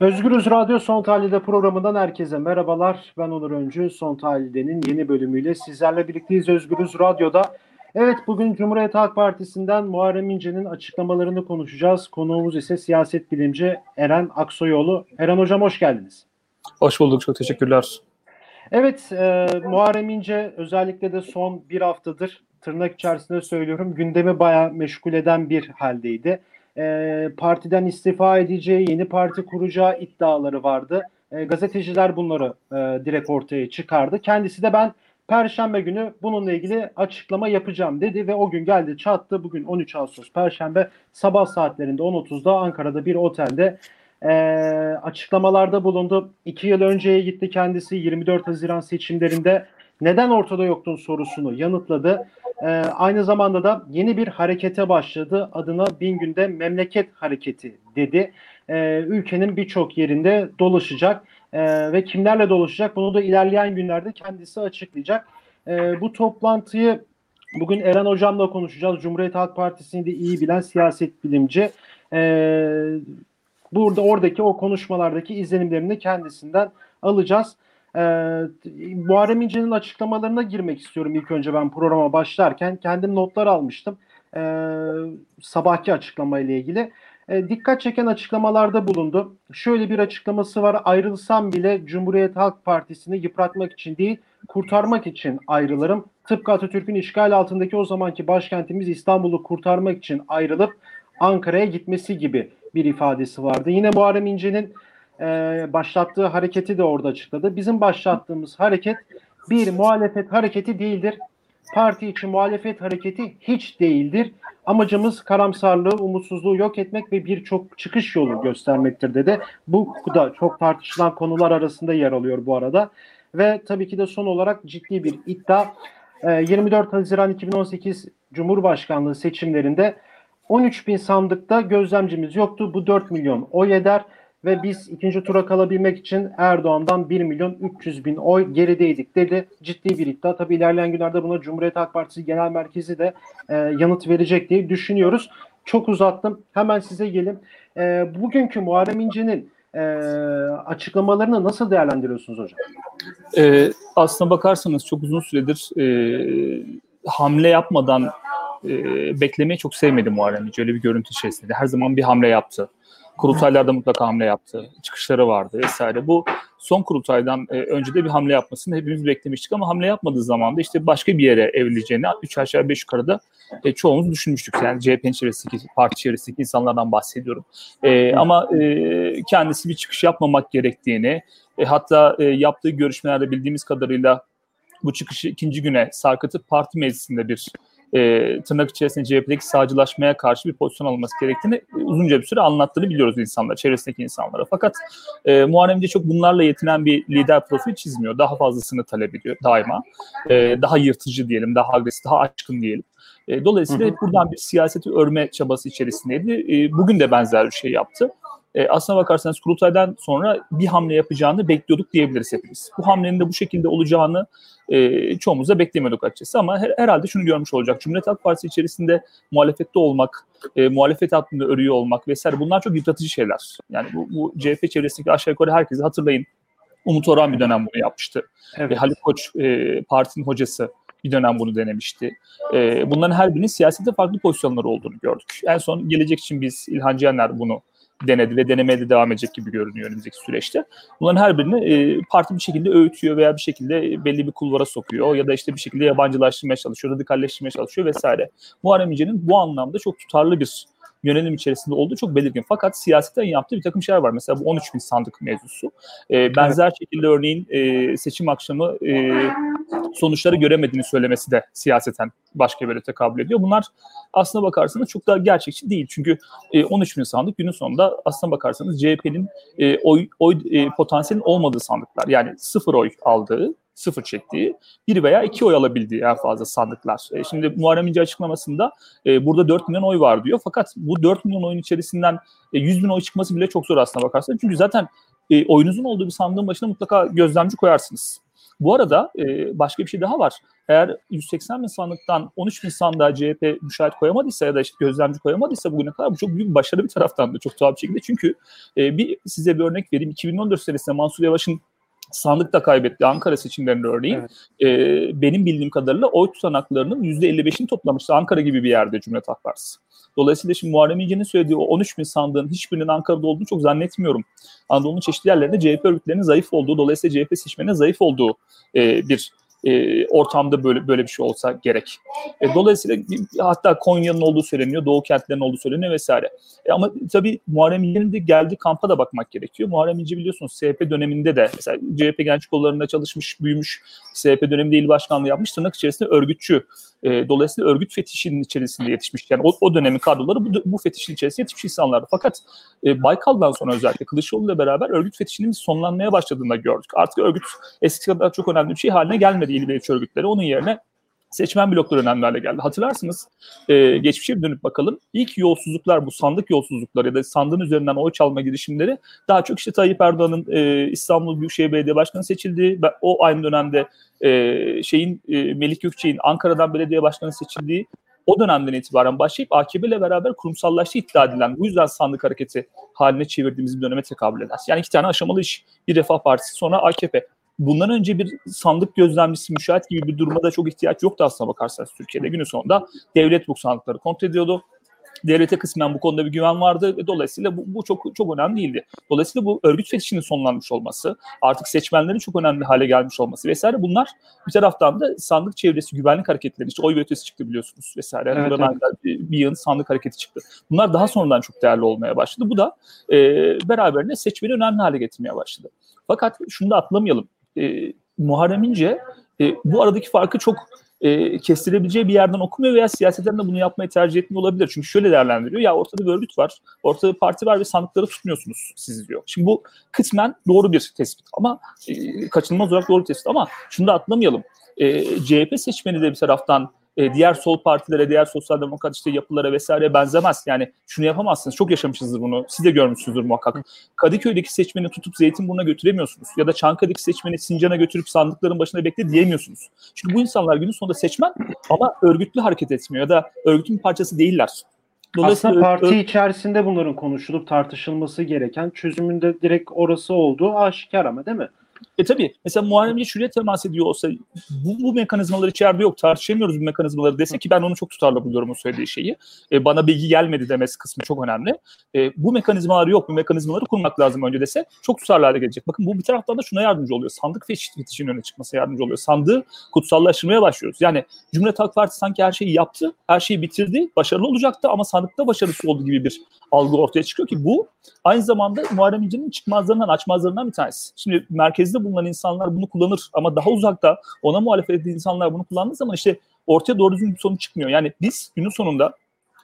Özgürüz Radyo Son Tahlil'de programından herkese merhabalar. Ben Onur Öncü. Son Tahlil'de'nin yeni bölümüyle sizlerle birlikteyiz Özgürüz Radyo'da. Evet bugün Cumhuriyet Halk Partisi'nden Muharrem İnce'nin açıklamalarını konuşacağız. Konuğumuz ise siyaset bilimci Eren Aksoyoğlu. Eren Hocam hoş geldiniz. Hoş bulduk. Çok teşekkürler. Evet e, Muharrem İnce özellikle de son bir haftadır tırnak içerisinde söylüyorum gündemi bayağı meşgul eden bir haldeydi e, partiden istifa edeceği, yeni parti kuracağı iddiaları vardı. E, gazeteciler bunları e, direkt ortaya çıkardı. Kendisi de ben Perşembe günü bununla ilgili açıklama yapacağım dedi ve o gün geldi çattı. Bugün 13 Ağustos Perşembe sabah saatlerinde 10.30'da Ankara'da bir otelde e, açıklamalarda bulundu. İki yıl önceye gitti kendisi 24 Haziran seçimlerinde neden ortada yoktun sorusunu yanıtladı. E, aynı zamanda da yeni bir harekete başladı. Adına bin günde memleket hareketi dedi. E, ülkenin birçok yerinde dolaşacak e, ve kimlerle dolaşacak bunu da ilerleyen günlerde kendisi açıklayacak. E, bu toplantıyı bugün Eren Hocam'la konuşacağız. Cumhuriyet Halk Partisi'ni de iyi bilen siyaset bilimci. E, burada oradaki o konuşmalardaki izlenimlerini kendisinden alacağız. Ee, Muharrem İnce'nin açıklamalarına girmek istiyorum ilk önce ben programa başlarken. Kendim notlar almıştım. Ee, sabahki açıklama ile ilgili. Ee, dikkat çeken açıklamalarda bulundu. Şöyle bir açıklaması var. Ayrılsam bile Cumhuriyet Halk Partisi'ni yıpratmak için değil, kurtarmak için ayrılırım. Tıpkı Atatürk'ün işgal altındaki o zamanki başkentimiz İstanbul'u kurtarmak için ayrılıp Ankara'ya gitmesi gibi bir ifadesi vardı. Yine Muharrem İnce'nin e, başlattığı hareketi de orada açıkladı. Bizim başlattığımız hareket bir muhalefet hareketi değildir. Parti için muhalefet hareketi hiç değildir. Amacımız karamsarlığı, umutsuzluğu yok etmek ve birçok çıkış yolu göstermektir dedi. Bu da çok tartışılan konular arasında yer alıyor bu arada. Ve tabii ki de son olarak ciddi bir iddia. 24 Haziran 2018 Cumhurbaşkanlığı seçimlerinde 13 bin sandıkta gözlemcimiz yoktu. Bu 4 milyon oy eder ve biz ikinci tura kalabilmek için Erdoğan'dan 1 milyon 300 bin oy gerideydik dedi. Ciddi bir iddia. Tabi ilerleyen günlerde buna Cumhuriyet Halk Partisi Genel Merkezi de e, yanıt verecek diye düşünüyoruz. Çok uzattım. Hemen size gelin. E, bugünkü Muharrem İnce'nin e, açıklamalarını nasıl değerlendiriyorsunuz hocam? E, aslına bakarsanız çok uzun süredir e, hamle yapmadan e, beklemeyi çok sevmedi Muharrem İnce. Öyle bir görüntü içerisinde. Her zaman bir hamle yaptı. Kurultaylarda mutlaka hamle yaptı. Çıkışları vardı vesaire. Bu son kurultaydan e, önce de bir hamle yapmasını hepimiz beklemiştik ama hamle yapmadığı zaman da işte başka bir yere evrileceğini 3 aşağı 5 yukarıda e, çoğumuz düşünmüştük. Yani CHP'nin çevresindeki, parti çevresindeki insanlardan bahsediyorum. E, ama e, kendisi bir çıkış yapmamak gerektiğini, e, hatta e, yaptığı görüşmelerde bildiğimiz kadarıyla bu çıkışı ikinci güne sarkıtıp parti meclisinde bir e, tırnak içerisinde CHP'deki sağcılaşmaya karşı bir pozisyon alınması gerektiğini uzunca bir süre anlattığını biliyoruz insanlar, çevresindeki insanlara. Fakat e, Muharrem İnce çok bunlarla yetinen bir lider profil çizmiyor. Daha fazlasını talep ediyor daima. E, daha yırtıcı diyelim, daha agresif, daha açkın diyelim. E, dolayısıyla hep buradan bir siyaseti örme çabası içerisindeydi. E, bugün de benzer bir şey yaptı e, aslına bakarsanız kurultaydan sonra bir hamle yapacağını bekliyorduk diyebiliriz hepimiz. Bu hamlenin de bu şekilde olacağını e, çoğumuz da beklemiyorduk açıkçası ama her, herhalde şunu görmüş olacak. Cumhuriyet Halk Partisi içerisinde muhalefette olmak, e, muhalefet hattında örüyor olmak vesaire bunlar çok yıpratıcı şeyler. Yani bu, bu CHP çevresindeki aşağı yukarı herkesi hatırlayın. Umut Orhan bir dönem bunu yapmıştı. Evet. E, Haluk Koç e, partinin hocası bir dönem bunu denemişti. E, bunların her birinin siyasette farklı pozisyonları olduğunu gördük. En son gelecek için biz İlhan Cihaner bunu denedi ve denemeye de devam edecek gibi görünüyor önümüzdeki süreçte. Bunların her birini e, parti bir şekilde öğütüyor veya bir şekilde belli bir kulvara sokuyor ya da işte bir şekilde yabancılaştırmaya çalışıyor, radikalleştirmeye çalışıyor vesaire. Muharrem İnce'nin bu anlamda çok tutarlı bir yönelim içerisinde olduğu çok belirgin. Fakat siyasetten yaptığı bir takım şeyler var. Mesela bu 13 bin sandık mevzusu. E, benzer evet. şekilde örneğin e, seçim akşamı e, sonuçları göremediğini söylemesi de siyaseten başka bir tekabül ediyor. Bunlar aslına bakarsanız çok da gerçekçi değil. Çünkü e, 13 bin sandık günün sonunda aslına bakarsanız CHP'nin e, oy, oy e, potansiyelin olmadığı sandıklar. Yani sıfır oy aldığı sıfır çektiği, bir veya iki oy alabildiği en fazla sandıklar. E, şimdi Muharrem İnce açıklamasında e, burada 4 milyon oy var diyor. Fakat bu 4 milyon oyun içerisinden e, 100 bin oy çıkması bile çok zor aslında bakarsanız. Çünkü zaten e, oyunuzun olduğu bir sandığın başına mutlaka gözlemci koyarsınız. Bu arada e, başka bir şey daha var. Eğer 180 bin sandıktan 13 bin sandığa CHP müşahit koyamadıysa ya da işte gözlemci koyamadıysa bugüne kadar bu çok büyük bir başarı bir taraftan da çok tuhaf bir şekilde. Çünkü e, bir size bir örnek vereyim. 2014 senesinde Mansur Yavaş'ın sandıkta kaybetti Ankara seçimlerinde örneğin. Evet. E, benim bildiğim kadarıyla oy tutanaklarının %55'ini toplamıştı Ankara gibi bir yerde Cumhuriyet Halk Partisi. Dolayısıyla şimdi Muharrem İnce'nin söylediği o 13 bin sandığın hiçbirinin Ankara'da olduğunu çok zannetmiyorum. Anadolu'nun çeşitli yerlerinde CHP örgütlerinin zayıf olduğu, dolayısıyla CHP seçmeninin zayıf olduğu e, bir e, ortamda böyle böyle bir şey olsa gerek. E, dolayısıyla hatta Konya'nın olduğu söyleniyor, Doğu kentlerinin olduğu söyleniyor vesaire. E, ama tabii Muharrem İnce'nin de geldiği kampa da bakmak gerekiyor. Muharrem İnce biliyorsunuz CHP döneminde de mesela CHP genç kollarında çalışmış, büyümüş, CHP döneminde il başkanlığı yapmış, tırnak içerisinde örgütçü. E, dolayısıyla örgüt fetişinin içerisinde yetişmiş. Yani o, o dönemin kadroları bu, bu fetişin içerisinde yetişmiş insanlardı. Fakat e, Baykal'dan sonra özellikle Kılıçdaroğlu ile beraber örgüt fetişinin sonlanmaya başladığını gördük. Artık örgüt eski kadar çok önemli bir şey haline gelmedi il ve örgütleri. Onun yerine seçmen blokları önemli hale geldi. Hatırlarsınız e, geçmişe bir dönüp bakalım. İlk yolsuzluklar bu sandık yolsuzlukları ya da sandığın üzerinden oy çalma girişimleri daha çok işte Tayyip Erdoğan'ın e, İstanbul Büyükşehir Belediye Başkanı seçildiği o aynı dönemde e, şeyin e, Melik Gökçe'nin Ankara'dan belediye başkanı seçildiği o dönemden itibaren başlayıp AKP ile beraber kurumsallaştığı iddia edilen bu yüzden sandık hareketi haline çevirdiğimiz bir döneme tekabül eder. Yani iki tane aşamalı iş. Bir Refah Partisi sonra AKP bundan önce bir sandık gözlemcisi, müşahit gibi bir duruma da çok ihtiyaç yoktu aslında bakarsanız Türkiye'de. Günün sonunda devlet bu sandıkları kontrol ediyordu. Devlete kısmen bu konuda bir güven vardı ve dolayısıyla bu, bu çok çok önemli değildi. Dolayısıyla bu örgüt fetişinin sonlanmış olması, artık seçmenlerin çok önemli hale gelmiş olması vesaire bunlar bir taraftan da sandık çevresi güvenlik hareketleri işte oy ve ötesi çıktı biliyorsunuz vesaire. Evet, evet. Bir, bir yığın sandık hareketi çıktı. Bunlar daha sonradan çok değerli olmaya başladı. Bu da e, beraberinde seçmeni önemli hale getirmeye başladı. Fakat şunu da atlamayalım e, Muharrem İnce e, bu aradaki farkı çok e, kestirebileceği bir yerden okumuyor veya siyaseten bunu yapmayı tercih etmiyor olabilir. Çünkü şöyle değerlendiriyor. Ya ortada bir örgüt var, ortada bir parti var ve sandıkları tutmuyorsunuz siz diyor. Şimdi bu kısmen doğru bir tespit ama e, kaçınılmaz olarak doğru bir tespit ama şunu da atlamayalım. E, CHP seçmeni de bir taraftan e, diğer sol partilere, diğer sosyal demokrat işte yapılara vesaire benzemez. Yani şunu yapamazsınız. Çok yaşamışsınızdır bunu. Siz de görmüşsünüzdür muhakkak. Kadıköy'deki seçmeni tutup Zeytinburnu'na götüremiyorsunuz. Ya da Çankaya'daki seçmeni Sincan'a götürüp sandıkların başına bekle diyemiyorsunuz. Çünkü bu insanlar günün sonunda seçmen ama örgütlü hareket etmiyor ya da örgütün bir parçası değiller. Aslında parti içerisinde bunların konuşulup tartışılması gereken çözümünde direkt orası olduğu aşikar ama değil mi? E tabii mesela Muharrem İnce şuraya temas ediyor olsa bu, bu mekanizmalar içeride yok tartışamıyoruz bu mekanizmaları dese ki ben onu çok tutarlı buluyorum o söylediği şeyi. E, bana bilgi gelmedi demesi kısmı çok önemli. E, bu mekanizmalar yok bu mekanizmaları kurmak lazım önce dese çok tutarlı hale gelecek. Bakın bu bir taraftan da şuna yardımcı oluyor. Sandık fetişinin öne çıkması yardımcı oluyor. Sandığı kutsallaştırmaya başlıyoruz. Yani Cumhuriyet Halk Partisi sanki her şeyi yaptı, her şeyi bitirdi, başarılı olacaktı ama sandıkta başarısız oldu gibi bir algı ortaya çıkıyor ki bu aynı zamanda Muharrem İnce'nin çıkmazlarından, açmazlarından bir tanesi. Şimdi merkezde bulunan insanlar bunu kullanır ama daha uzakta ona muhalefet ettiği insanlar bunu kullandığı zaman işte ortaya doğru düzgün bir sonuç çıkmıyor. Yani biz günün sonunda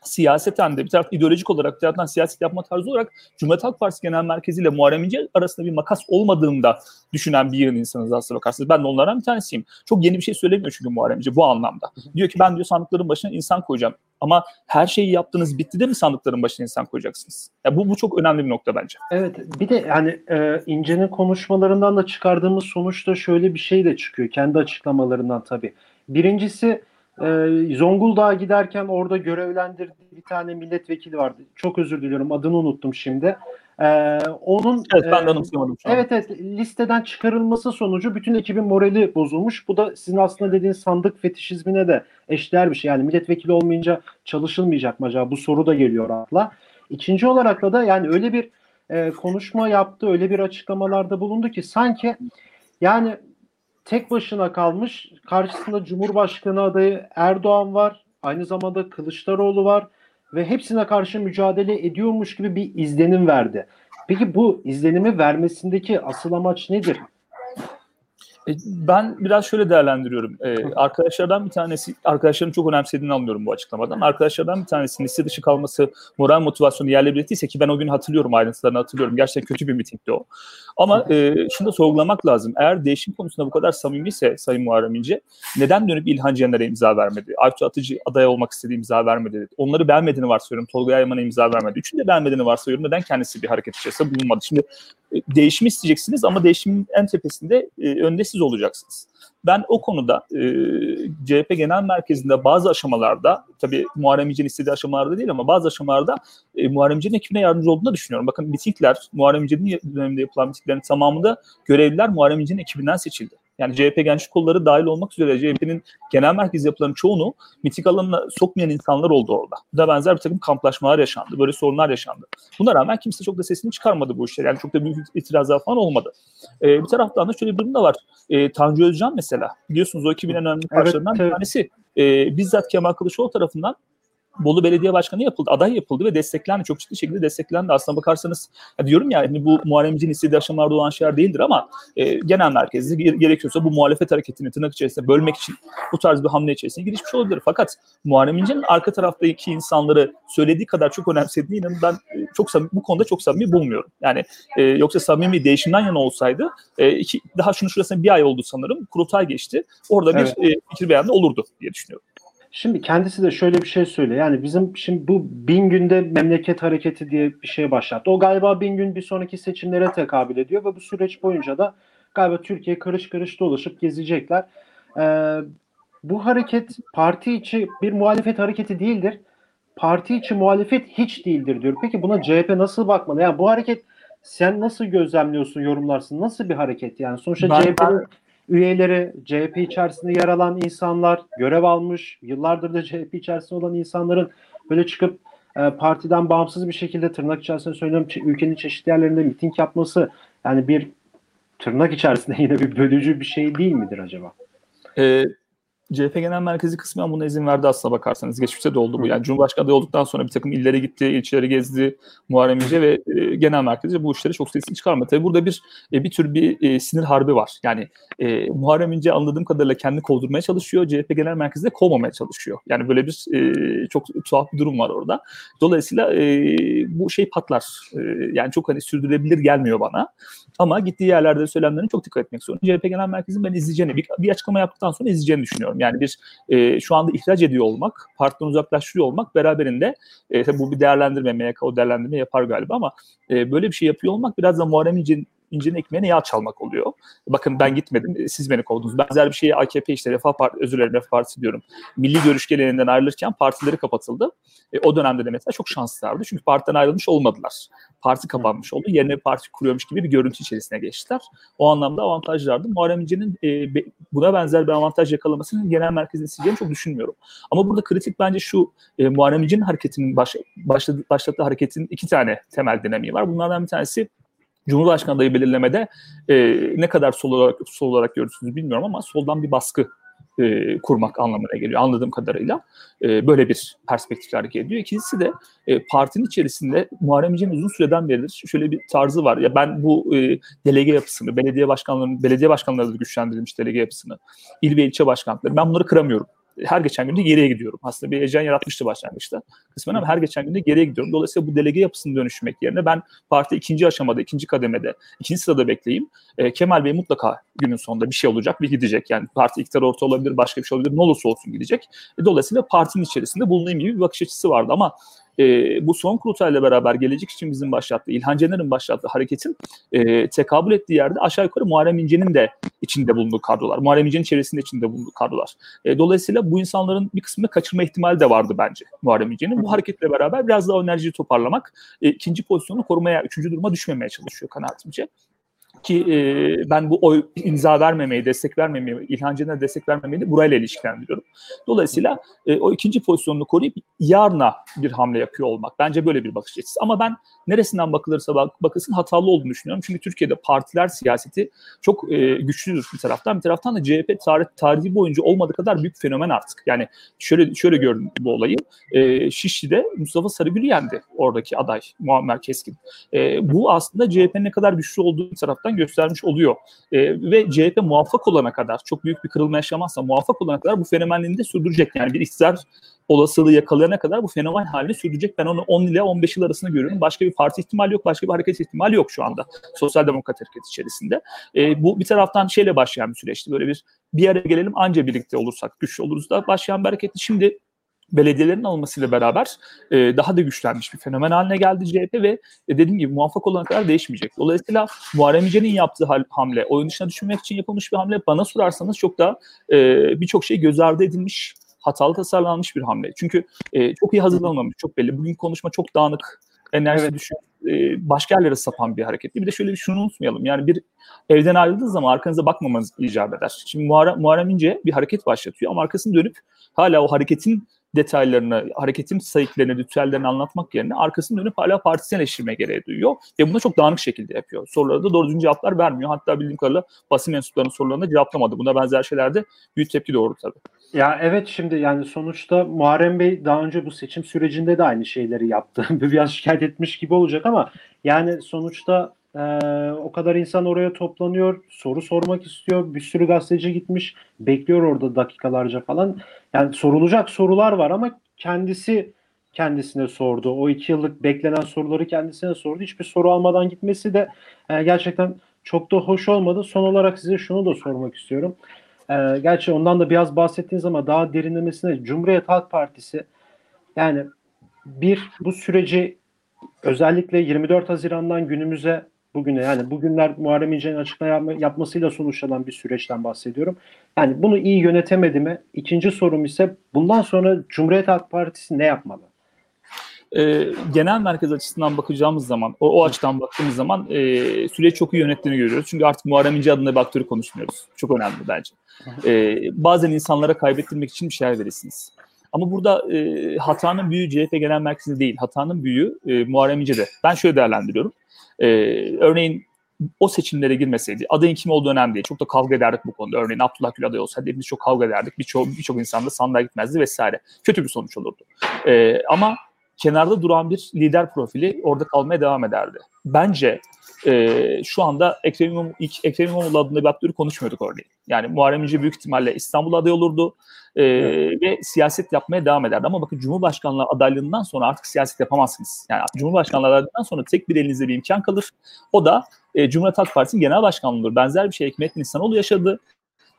siyaseten de bir taraf ideolojik olarak bir taraftan siyaset yapma tarzı olarak Cumhuriyet Halk Partisi Genel Merkezi ile Muharrem İnce arasında bir makas olmadığında düşünen bir yığın insanız aslında bakarsınız. Ben de onlardan bir tanesiyim. Çok yeni bir şey söylemiyor çünkü Muharrem İnce bu anlamda. Diyor ki ben diyor sandıkların başına insan koyacağım. Ama her şeyi yaptınız bitti de mi sandıkların başına insan koyacaksınız? Ya bu bu çok önemli bir nokta bence. Evet bir de yani e, İnce'nin konuşmalarından da çıkardığımız sonuçta şöyle bir şey de çıkıyor. Kendi açıklamalarından tabii. Birincisi e, Zonguldak'a giderken orada görevlendirdiği bir tane milletvekili vardı. Çok özür diliyorum adını unuttum şimdi. Ee, onun evet, ben de anımsayamadım şu an. Evet evet listeden çıkarılması sonucu bütün ekibin morali bozulmuş. Bu da sizin aslında dediğiniz sandık fetişizmine de eşdeğer bir şey. Yani milletvekili olmayınca çalışılmayacak mı acaba? Bu soru da geliyor akla. İkinci olarak da yani öyle bir e, konuşma yaptı, öyle bir açıklamalarda bulundu ki sanki yani tek başına kalmış. Karşısında Cumhurbaşkanı adayı Erdoğan var. Aynı zamanda Kılıçdaroğlu var ve hepsine karşı mücadele ediyormuş gibi bir izlenim verdi. Peki bu izlenimi vermesindeki asıl amaç nedir? E, ben biraz şöyle değerlendiriyorum. Ee, arkadaşlardan bir tanesi, arkadaşların çok önemsediğini anlıyorum bu açıklamadan. Arkadaşlardan bir tanesinin liste dışı kalması moral motivasyonu yerle bir ettiyse ki ben o gün hatırlıyorum ayrıntılarını hatırlıyorum. Gerçekten kötü bir mitingdi o. Ama e, şunu da sorgulamak lazım. Eğer değişim konusunda bu kadar samimiyse Sayın Muharrem İnce neden dönüp İlhan Cener'e imza vermedi? Aytu Atıcı aday olmak istediği imza vermedi. Dedi. Onları beğenmediğini varsayıyorum. Tolga Yayman'a imza vermedi. Üçünü de beğenmediğini varsayıyorum. Neden kendisi bir hareket içerisinde bulunmadı? Şimdi değişim isteyeceksiniz ama değişimin en tepesinde e, önde siz olacaksınız. Ben o konuda e, CHP Genel Merkezi'nde bazı aşamalarda, tabii Muharrem İnce'nin istediği aşamalarda değil ama bazı aşamalarda e, Muharrem İnce'nin ekibine yardımcı olduğunu düşünüyorum. Bakın mitingler, Muharrem İnce'nin döneminde yapılan mitinglerin tamamında görevliler Muharrem İnce'nin ekibinden seçildi. Yani CHP gençlik kolları dahil olmak üzere CHP'nin genel merkez yapılarının çoğunu miting alanına sokmayan insanlar oldu orada. Bu da benzer bir takım kamplaşmalar yaşandı. Böyle sorunlar yaşandı. Buna rağmen kimse çok da sesini çıkarmadı bu işler. Yani çok da büyük itirazlar falan olmadı. Ee, bir taraftan da şöyle bir durum da var. Ee, Tanju Özcan mesela biliyorsunuz o ekibin en önemli parçalarından evet, bir tanesi. Ee, bizzat Kemal Kılıçdaroğlu tarafından Bolu Belediye Başkanı yapıldı, aday yapıldı ve desteklendi. Çok ciddi şekilde desteklendi. Aslına bakarsanız ya diyorum ya hani bu Muharrem İnce'nin istediği aşamalarda olan şeyler değildir ama e, genel merkezde gerekiyorsa bu muhalefet hareketini tırnak içerisinde bölmek için bu tarz bir hamle içerisine girişmiş olabilir. Fakat Muharrem İnce'nin arka taraftaki insanları söylediği kadar çok önemsediğini inanın ben e, çok samimi, bu konuda çok samimi bulmuyorum. Yani e, yoksa samimi değişimden yana olsaydı e, iki, daha şunu şurasında bir ay oldu sanırım. Kurultay geçti. Orada bir evet. e, fikir beyanı olurdu diye düşünüyorum. Şimdi kendisi de şöyle bir şey söylüyor. Yani bizim şimdi bu bin günde memleket hareketi diye bir şey başlattı. O galiba bin gün bir sonraki seçimlere tekabül ediyor ve bu süreç boyunca da galiba Türkiye karış karış dolaşıp gezecekler. Ee, bu hareket parti içi bir muhalefet hareketi değildir. Parti içi muhalefet hiç değildir diyor. Peki buna CHP nasıl bakmalı? Yani bu hareket sen nasıl gözlemliyorsun, yorumlarsın? Nasıl bir hareket? Yani sonuçta CHP'nin üyeleri, CHP içerisinde yer alan insanlar, görev almış, yıllardır da CHP içerisinde olan insanların böyle çıkıp e, partiden bağımsız bir şekilde tırnak içerisinde söylüyorum ülkenin çeşitli yerlerinde miting yapması yani bir tırnak içerisinde yine bir bölücü bir şey değil midir acaba? Ee, CHP Genel Merkezi kısmen buna izin verdi aslına bakarsanız. Geçmişte de oldu bu. Yani Cumhurbaşkanı adayı olduktan sonra bir takım illere gitti, ilçeleri gezdi Muharrem İnce ve e, Genel Merkezi bu işleri çok sesini çıkarmadı. Tabii burada bir e, bir tür bir e, sinir harbi var. Yani e, Muharrem İnce anladığım kadarıyla kendini kovdurmaya çalışıyor. CHP Genel Merkezi de kovmamaya çalışıyor. Yani böyle bir e, çok tuhaf bir durum var orada. Dolayısıyla e, bu şey patlar. E, yani çok hani sürdürülebilir gelmiyor bana. Ama gittiği yerlerde söylemlerine çok dikkat etmek zorunda. CHP Genel Merkezi'nin ben izleyeceğini, bir, bir açıklama yaptıktan sonra izleyeceğini düşünüyorum. Yani bir e, şu anda ihraç ediyor olmak, partiden uzaklaştırıyor olmak beraberinde e, tabii bu bir değerlendirme, MYK o değerlendirme yapar galiba ama e, böyle bir şey yapıyor olmak biraz da Muharrem İnce'nin İnce'nin ekmeğine yağ çalmak oluyor. Bakın ben gitmedim, siz beni kovdunuz. Benzer bir şeyi AKP işte Refah Partisi, özür dilerim Refah Partisi diyorum. Milli görüş geleneğinden ayrılırken partileri kapatıldı. E, o dönemde de mesela çok şanslılardı. Çünkü partiden ayrılmış olmadılar. Parti kapanmış oldu. Yerine bir parti kuruyormuş gibi bir görüntü içerisine geçtiler. O anlamda avantajlardı. Muharrem İnce'nin e, buna benzer bir avantaj yakalamasının genel merkezin isteyeceğini çok düşünmüyorum. Ama burada kritik bence şu e, Muharrem İnce'nin hareketinin baş, başladı, başlattığı hareketin iki tane temel dinamiği var. Bunlardan bir tanesi Cumhurbaşkanı adayı belirlemede e, ne kadar sol olarak, sol olarak görürsünüz bilmiyorum ama soldan bir baskı e, kurmak anlamına geliyor anladığım kadarıyla. E, böyle bir perspektifle hareket ediyor. İkincisi de e, partinin içerisinde Muharrem İnce'nin uzun süreden beridir şöyle bir tarzı var. Ya ben bu e, delege yapısını, belediye başkanlarının, belediye başkanları da güçlendirilmiş delege yapısını, il ve ilçe başkanlıkları ben bunları kıramıyorum her geçen günde geriye gidiyorum. Aslında bir heyecan yaratmıştı başlangıçta kısmen ama her geçen günde geriye gidiyorum. Dolayısıyla bu delege yapısını dönüşmek yerine ben parti ikinci aşamada, ikinci kademede, ikinci sırada bekleyeyim. E, Kemal Bey mutlaka günün sonunda bir şey olacak ve gidecek. Yani parti iktidar orta olabilir, başka bir şey olabilir. Ne olursa olsun gidecek. E, dolayısıyla partinin içerisinde bulunayım gibi bir bakış açısı vardı ama e, bu son kurultayla beraber gelecek için bizim başlattığı, İlhan Caner'in başlattığı hareketin e, tekabül ettiği yerde aşağı yukarı Muharrem İnce'nin de içinde bulunduğu kadrolar. Muharrem İnce'nin çevresinde içinde bulunduğu kadrolar. E, dolayısıyla bu insanların bir kısmını kaçırma ihtimali de vardı bence Muharrem İnce'nin. Bu hareketle beraber biraz daha enerjiyi toparlamak, e, ikinci pozisyonu korumaya, üçüncü duruma düşmemeye çalışıyor kanaatimce ki e, ben bu oy imza vermemeyi, destek vermemeyi, İlhan Caner'e destek vermemeyi de burayla ilişkilendiriyorum. Dolayısıyla e, o ikinci pozisyonunu koruyup yarına bir hamle yapıyor olmak. Bence böyle bir bakış açısı. Ama ben neresinden bakılırsa bak, bakılsın hatalı olduğunu düşünüyorum. Çünkü Türkiye'de partiler siyaseti çok e, güçlüdür bir taraftan. Bir taraftan da CHP tarih, tarihi boyunca olmadığı kadar büyük fenomen artık. Yani şöyle şöyle gördüm bu olayı. E, Şişli'de Mustafa Sarıgül'ü yendi oradaki aday Muammer Keskin. E, bu aslında CHP'nin ne kadar güçlü olduğu bir göstermiş oluyor. E, ve CHP muvaffak olana kadar, çok büyük bir kırılma yaşamazsa muvaffak olana kadar bu fenomenliğini de sürdürecek. Yani bir iktidar olasılığı yakalayana kadar bu fenomen halini sürdürecek. Ben onu 10 ile 15 yıl arasında görüyorum. Başka bir parti ihtimali yok, başka bir hareket ihtimali yok şu anda. Sosyal Demokrat Hareket içerisinde. E, bu bir taraftan şeyle başlayan bir süreçti. Böyle bir bir araya gelelim anca birlikte olursak güçlü oluruz da başlayan bir hareketti. Şimdi belediyelerin alınmasıyla beraber e, daha da güçlenmiş bir fenomen haline geldi CHP ve e, dediğim gibi muvaffak olana kadar değişmeyecek. Dolayısıyla Muharrem İnce'nin yaptığı hamle, oyun dışına düşürmek için yapılmış bir hamle bana sorarsanız çok da e, birçok şey göz ardı edilmiş, hatalı tasarlanmış bir hamle. Çünkü e, çok iyi hazırlanmamış, çok belli. Bugün konuşma çok dağınık, enerjisi Evet. düşük, e, başka yerlere sapan bir hareketti. Bir de şöyle bir şunu unutmayalım. Yani bir evden ayrıldığınız zaman arkanıza bakmamanız icap eder. Şimdi Muharrem, Muharrem İnce bir hareket başlatıyor ama arkasını dönüp hala o hareketin detaylarını, hareketin sayıklarını, ritüellerini anlatmak yerine arkasını dönüp hala partisini eleştirme gereği duyuyor. Ve bunu çok dağınık şekilde yapıyor. Sorulara da doğru düzgün cevaplar vermiyor. Hatta bildiğim kadarıyla basın mensuplarının sorularına cevaplamadı. Buna benzer şeylerde büyük tepki doğurdu tabii. Ya evet şimdi yani sonuçta Muharrem Bey daha önce bu seçim sürecinde de aynı şeyleri yaptı. Biraz şikayet etmiş gibi olacak ama yani sonuçta e, o kadar insan oraya toplanıyor, soru sormak istiyor. Bir sürü gazeteci gitmiş, bekliyor orada dakikalarca falan. Yani sorulacak sorular var ama kendisi kendisine sordu. O iki yıllık beklenen soruları kendisine sordu. Hiçbir soru almadan gitmesi de e, gerçekten çok da hoş olmadı. Son olarak size şunu da sormak istiyorum. Ee, gerçi ondan da biraz bahsettiğiniz ama daha derinlemesine Cumhuriyet Halk Partisi yani bir bu süreci özellikle 24 Haziran'dan günümüze bugüne yani bugünler Muharrem İnce'nin açıklama yapma- yapmasıyla sonuçlanan bir süreçten bahsediyorum. Yani bunu iyi yönetemedi mi? İkinci sorum ise bundan sonra Cumhuriyet Halk Partisi ne yapmalı? e, genel merkez açısından bakacağımız zaman, o, o açıdan baktığımız zaman e, süreci çok iyi yönettiğini görüyoruz. Çünkü artık Muharrem İnce adına bir aktörü konuşmuyoruz. Çok önemli bence. E, bazen insanlara kaybettirmek için bir şeyler verirsiniz. Ama burada e, hatanın büyüğü CHP genel merkezinde değil, hatanın büyüğü e, Muharrem İnce'de. Ben şöyle değerlendiriyorum. E, örneğin o seçimlere girmeseydi, adayın kim olduğu önemli değil. Çok da kavga ederdik bu konuda. Örneğin Abdullah Gül aday olsaydı hepimiz çok kavga ederdik. Birçok birçok insan da sandığa gitmezdi vesaire. Kötü bir sonuç olurdu. E, ama kenarda duran bir lider profili orada kalmaya devam ederdi. Bence e, şu anda Ekrem İmamoğlu, ilk Ekrem İmamoğlu adında bir aktörü konuşmuyorduk örneğin. Yani Muharrem İnce büyük ihtimalle İstanbul aday olurdu e, ve siyaset yapmaya devam ederdi. Ama bakın Cumhurbaşkanlığı adaylığından sonra artık siyaset yapamazsınız. Yani Cumhurbaşkanlığı adaylığından sonra tek bir elinizde bir imkan kalır. O da e, Cumhuriyet Halk Partisi'nin genel başkanlığıdır. Benzer bir şey Hikmet İhsanoğlu yaşadı.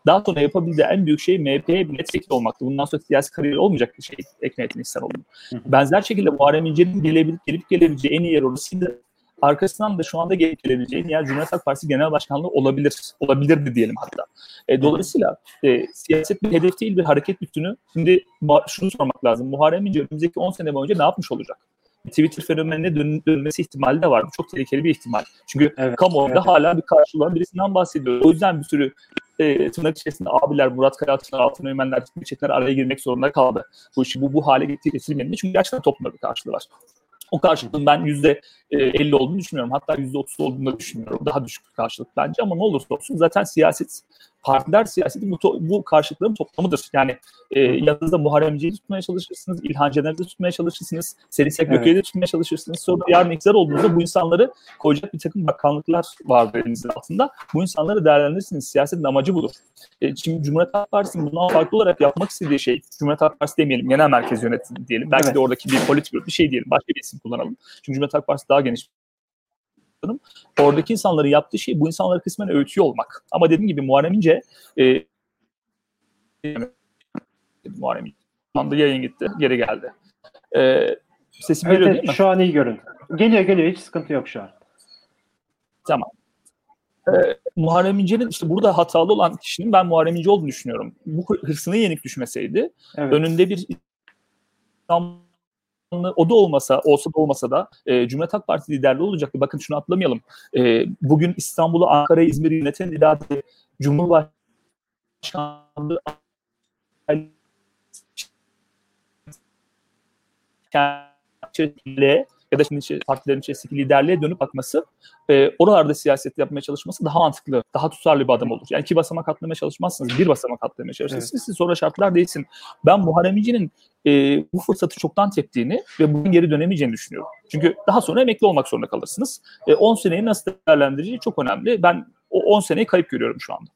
Daha sonra yapabildiği en büyük şey MHP'ye milletvekili olmaktı. Bundan sonra siyasi kariyeri olmayacak bir şey. Hı hı. Benzer şekilde Muharrem İnce'nin gelebilip, gelip gelebileceği en iyi yer orasıydı. Arkasından da şu anda gelip gelebileceği yer Cumhuriyet Halk Partisi Genel Başkanlığı olabilir. Olabilirdi diyelim hatta. E, dolayısıyla e, siyaset bir hedef değil bir hareket bütünü. Şimdi şunu sormak lazım. Muharrem İnce önümüzdeki 10 sene boyunca ne yapmış olacak? Twitter fenomenine dön- dönmesi ihtimali de var. Bu çok tehlikeli bir ihtimal. Çünkü Evet, kamuoyunda evet. hala bir karşılığı olan birisinden bahsediyoruz. O yüzden bir sürü e, tırnak içerisinde abiler, Murat Karaçlar, Altın Öğmenler, Çetinler araya girmek zorunda kaldı. Bu işi bu, bu hale getir- getirilmedi. Çünkü gerçekten toplumda bir karşılığı var. O karşılığın ben yüzde e, 50 olduğunu düşünmüyorum. Hatta yüzde 30 olduğunu da düşünüyorum. Daha düşük bir karşılık bence ama ne olursa olsun zaten siyaset, partiler siyaseti bu, to- bu karşılıkların toplamıdır. Yani e, yanınızda Muharrem İnce'yi tutmaya çalışırsınız, İlhan Caner'i de tutmaya çalışırsınız, Seri Sekböke'yi de tutmaya çalışırsınız. Sonra yarın iktidar olduğunuzda bu insanları koyacak bir takım bakanlıklar vardır elinizin altında. Bu insanları değerlendirirsiniz. Siyasetin amacı budur. E, şimdi Cumhuriyet Halk Partisi'nin bundan farklı olarak yapmak istediği şey, Cumhuriyet Halk Partisi demeyelim, genel merkez yönetimi diyelim. Belki Evet. de oradaki bir politik bir şey diyelim, başka bir isim kullanalım. Çünkü Cumhuriyet Halk Partisi daha geniş bir Oradaki insanların yaptığı şey bu insanları kısmen öğütüyor olmak. Ama dediğim gibi Muharrem İnce e, Muharrem İnce. Anda yayın gitti, geri geldi. E, sesim Evet, geliyor evet, değil mi? şu an iyi görüntü. Geliyor geliyor hiç sıkıntı yok şu an. Ee, Muharrem İnce'nin işte burada hatalı olan kişinin ben Muharrem İnce olduğunu düşünüyorum. Bu hırsına yenik düşmeseydi Evet. önünde bir İslamlı o da olmasa, olsa da olmasa da e, Cumhuriyet Halk Partisi liderliği olacaktı. Bakın şunu atlamayalım. E, bugün İstanbul'u, Ankara'yı, İzmir'i yöneten irade Cumhurbaşkanlığı içerisinde ya da şimdi içi- partilerin içerisindeki liderliğe dönüp bakması, e, oralarda siyaset yapmaya çalışması daha mantıklı, daha tutarlı bir adam olur. Yani iki basamak atlamaya çalışmazsınız, bir basamak atlamaya çalışırsınız. Siz sonra şartlar değilsin. Ben Muharrem İnce'nin e, bu fırsatı çoktan teptiğini ve bunun geri dönemeyeceğini düşünüyorum. Çünkü daha sonra emekli olmak zorunda kalırsınız. E, 10 seneyi nasıl değerlendireceği çok önemli. Ben o 10 seneyi kayıp görüyorum şu anda.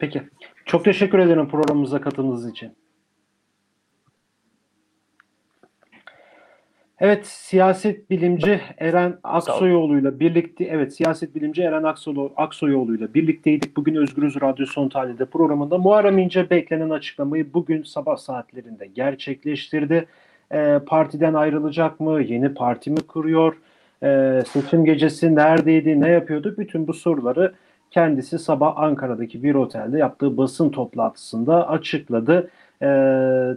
Peki. Çok teşekkür ederim programımıza katıldığınız için. Evet, siyaset bilimci Eren Aksoyoğlu'yla birlikte evet siyaset bilimci Eren Aksoy- Aksoyoğlu'yla birlikteydik. Bugün Özgürüz Radyo Son Tahlil'de programında Muharrem İnce beklenen açıklamayı bugün sabah saatlerinde gerçekleştirdi. Ee, partiden ayrılacak mı? Yeni parti mi kuruyor? Ee, seçim gecesi neredeydi? Ne yapıyordu? Bütün bu soruları kendisi sabah Ankara'daki bir otelde yaptığı basın toplantısında açıkladı. Ee,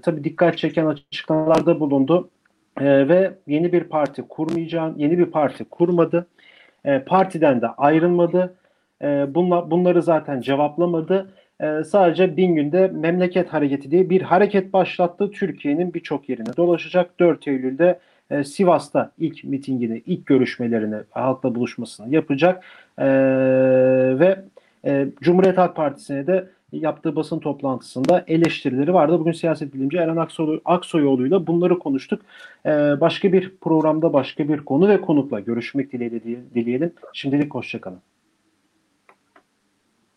tabii dikkat çeken açıklamalarda bulundu. Ee, ve yeni bir parti kurmayacağım, yeni bir parti kurmadı. Ee, partiden de ayrılmadı. Ee, bunla, bunları zaten cevaplamadı. Ee, sadece bin günde memleket hareketi diye bir hareket başlattı. Türkiye'nin birçok yerine dolaşacak. 4 Eylül'de e, Sivas'ta ilk mitingini, ilk görüşmelerini, halkla buluşmasını yapacak. Ee, ve e, Cumhuriyet Halk Partisi'ne de yaptığı basın toplantısında eleştirileri vardı. Bugün siyaset bilimci Eren Aksoy, Aksoyoğlu'yla bunları konuştuk. Ee, başka bir programda başka bir konu ve konukla görüşmek dileğiyle dileyelim. Şimdilik hoşçakalın.